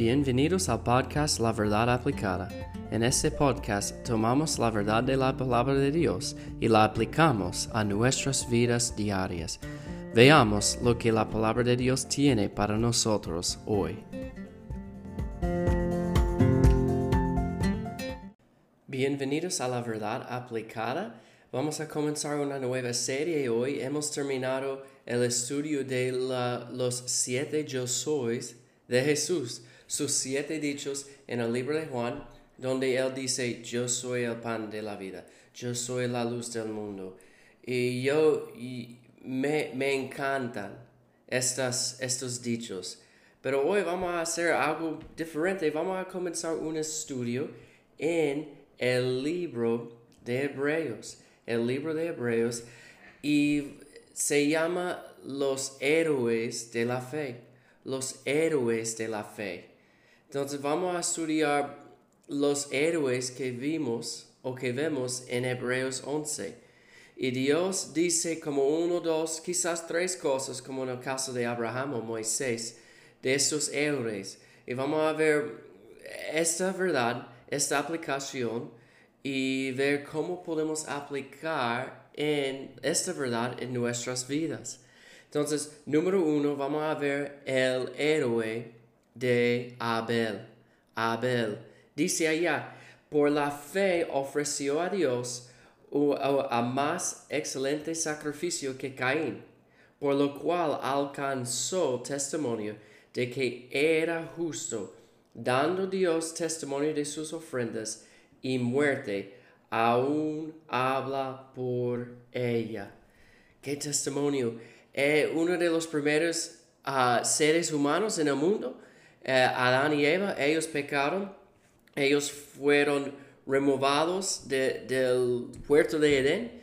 Bienvenidos al podcast La Verdad Aplicada. En este podcast tomamos la verdad de la palabra de Dios y la aplicamos a nuestras vidas diarias. Veamos lo que la palabra de Dios tiene para nosotros hoy. Bienvenidos a la verdad aplicada. Vamos a comenzar una nueva serie hoy. Hemos terminado el estudio de los siete yo sois de Jesús, sus siete dichos en el libro de Juan, donde él dice, yo soy el pan de la vida, yo soy la luz del mundo. Y yo me, me encantan estas, estos dichos. Pero hoy vamos a hacer algo diferente. Vamos a comenzar un estudio en el libro de Hebreos. El libro de Hebreos. Y se llama Los héroes de la fe. Los héroes de la fe. Entonces vamos a estudiar los héroes que vimos o que vemos en Hebreos 11. Y Dios dice como uno, dos, quizás tres cosas, como en el caso de Abraham o Moisés, de estos héroes. Y vamos a ver esta verdad, esta aplicación y ver cómo podemos aplicar en esta verdad en nuestras vidas. Entonces, número uno, vamos a ver el héroe de Abel. Abel. Dice allá, por la fe ofreció a Dios a más excelente sacrificio que Caín, por lo cual alcanzó testimonio de que era justo, dando Dios testimonio de sus ofrendas y muerte, aún habla por ella. ¿Qué testimonio? Eh, uno de los primeros ah, seres humanos en el mundo, eh, Adán y Eva, ellos pecaron, ellos fueron removados del puerto de Edén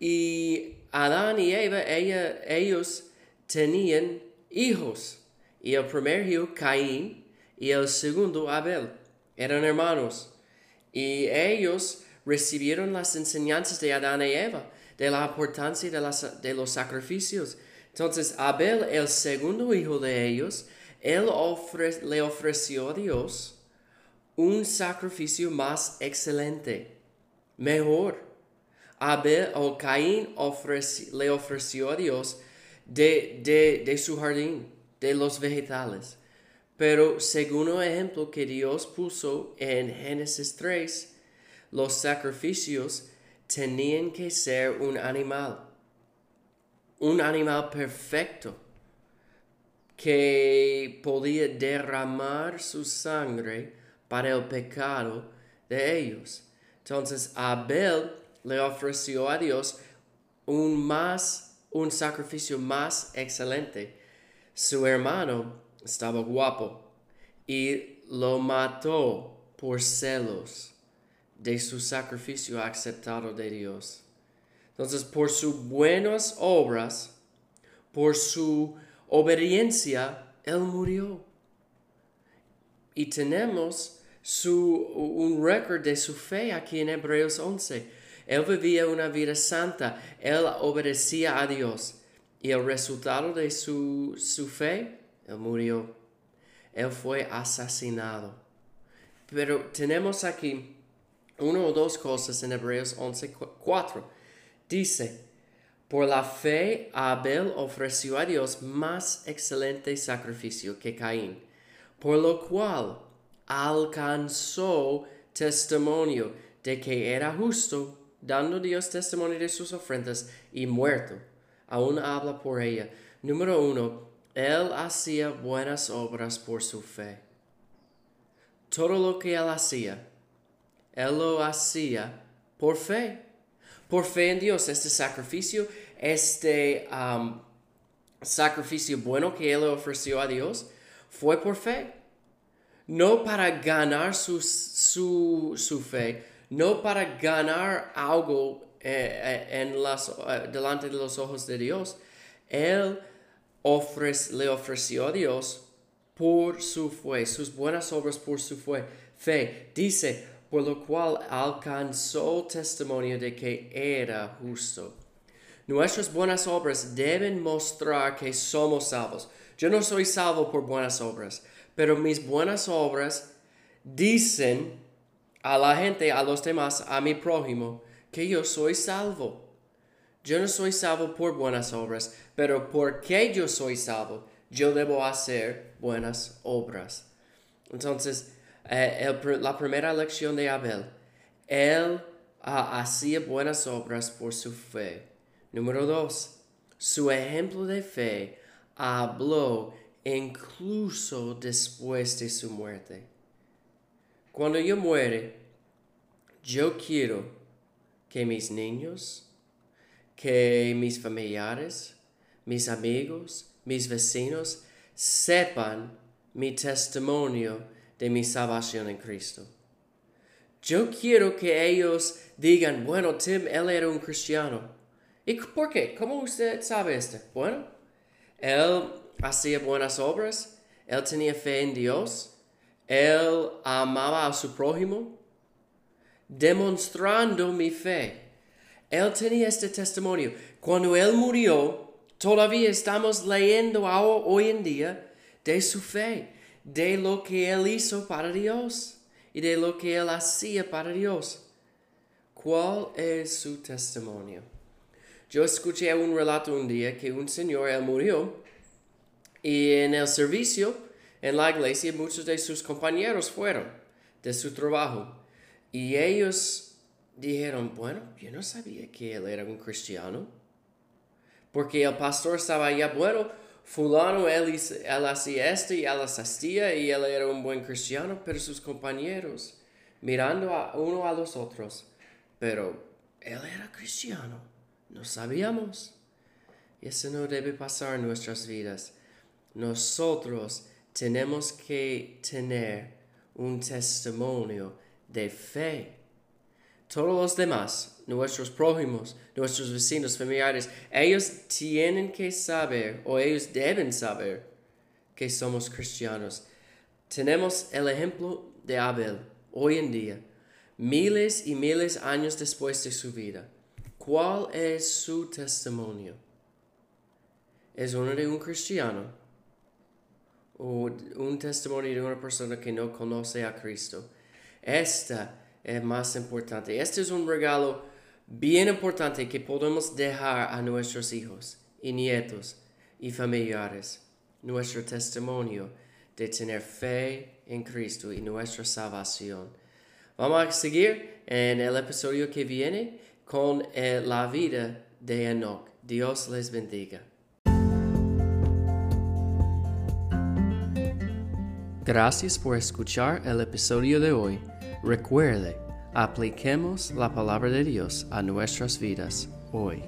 y Adán y Eva, ellos tenían hijos. Y el primer hijo, Caín, y el segundo, Abel, eran hermanos. Y ellos recibieron las enseñanzas de Adán y Eva, de la importancia de, los sacrificios. Entonces, Abel, el segundo hijo de ellos, él le ofreció a Dios un sacrificio más excelente, mejor. Abel o Caín le ofreció a Dios de, de, su jardín, de los vegetales. Pero según el ejemplo que Dios puso en Génesis 3, los sacrificios tenían que ser un animal, un animal perfecto que podía derramar su sangre para el pecado de ellos. Entonces Abel le ofreció a Dios un más un sacrificio más excelente. Su hermano estaba guapo y lo mató por celos de su sacrificio aceptado de Dios. Entonces, por sus buenas obras, por su obediencia, Él murió. Y tenemos su, un récord de su fe aquí en Hebreos 11. Él vivía una vida santa, él obedecía a Dios. Y el resultado de su, su fe, él murió. Él fue asesinado. Pero tenemos aquí una o dos cosas en Hebreos 11, 4. Dice, por la fe Abel ofreció a Dios más excelente sacrificio que Caín, por lo cual alcanzó testimonio de que era justo, dando Dios testimonio de sus ofrendas y muerto. Aún habla por ella. Número uno, él hacía buenas obras por su fe. Todo lo que él hacía, él lo hacía por fe. Por fe en Dios, este sacrificio, este sacrificio bueno que él ofreció a Dios, fue por fe no para ganar su, su, fe, no para ganar algo eh, eh, en las, eh, delante de los ojos de Dios. Él le ofreció a Dios por su fe, sus buenas obras por su fe. Fe, dice, por lo cual alcanzó testimonio de que era justo. Nuestras buenas obras deben mostrar que somos salvos. Yo no soy salvo por buenas obras pero mis buenas obras dicen a la gente, a los demás, a mi prójimo, que yo soy salvo. Yo no soy salvo por buenas obras, pero porque yo soy salvo, yo debo hacer buenas obras. Entonces, eh, la primera lección de Abel, él ah, hacía buenas obras por su fe. Número dos, su ejemplo de fe habló incluso después de su muerte. Cuando yo muere, yo quiero que mis niños, que mis familiares, mis amigos, mis vecinos sepan mi testimonio de mi salvación en Cristo. Yo quiero que ellos digan, bueno, Tim, él era un cristiano. ¿Y por qué? ¿Cómo usted sabe esto? Bueno, él hacía buenas obras, él tenía fe en Dios, él amaba a su prójimo, demostrando mi fe. Él tenía este testimonio. Cuando él murió, todavía estamos leyendo hoy en día de su fe, de lo que él hizo para Dios y de lo que él hacía para Dios. ¿Cuál es su testimonio? Yo escuché un relato un día que un señor él murió y en el servicio en la iglesia muchos de sus compañeros fueron de su trabajo y ellos dijeron, bueno, yo no sabía que él era un cristiano. Porque el pastor estaba allá, bueno, fulano, él, él hacía esto y él asistía y él era un buen cristiano, pero sus compañeros, mirando a uno a los otros, pero él era cristiano, no sabíamos. Y eso no debe pasar en nuestras vidas. Nosotros tenemos que tener un testimonio de fe. Todos los demás, nuestros prójimos, nuestros vecinos, familiares, ellos tienen que saber o ellos deben saber que somos cristianos. Tenemos el ejemplo de Abel hoy en día, miles y miles de años después de su vida. ¿Cuál es su testimonio? ¿Es uno de un cristiano? ¿O un testimonio de una persona que no conoce a Cristo? Esta es más importante. Este es un regalo bien importante que podemos dejar a nuestros hijos y nietos y familiares. Nuestro testimonio de tener fe en Cristo y nuestra salvación. Vamos a seguir en el episodio que viene con eh, la vida de Enoch. Dios les bendiga. Gracias por escuchar el episodio de hoy. Recuerde, apliquemos la palabra de Dios a nuestras vidas hoy.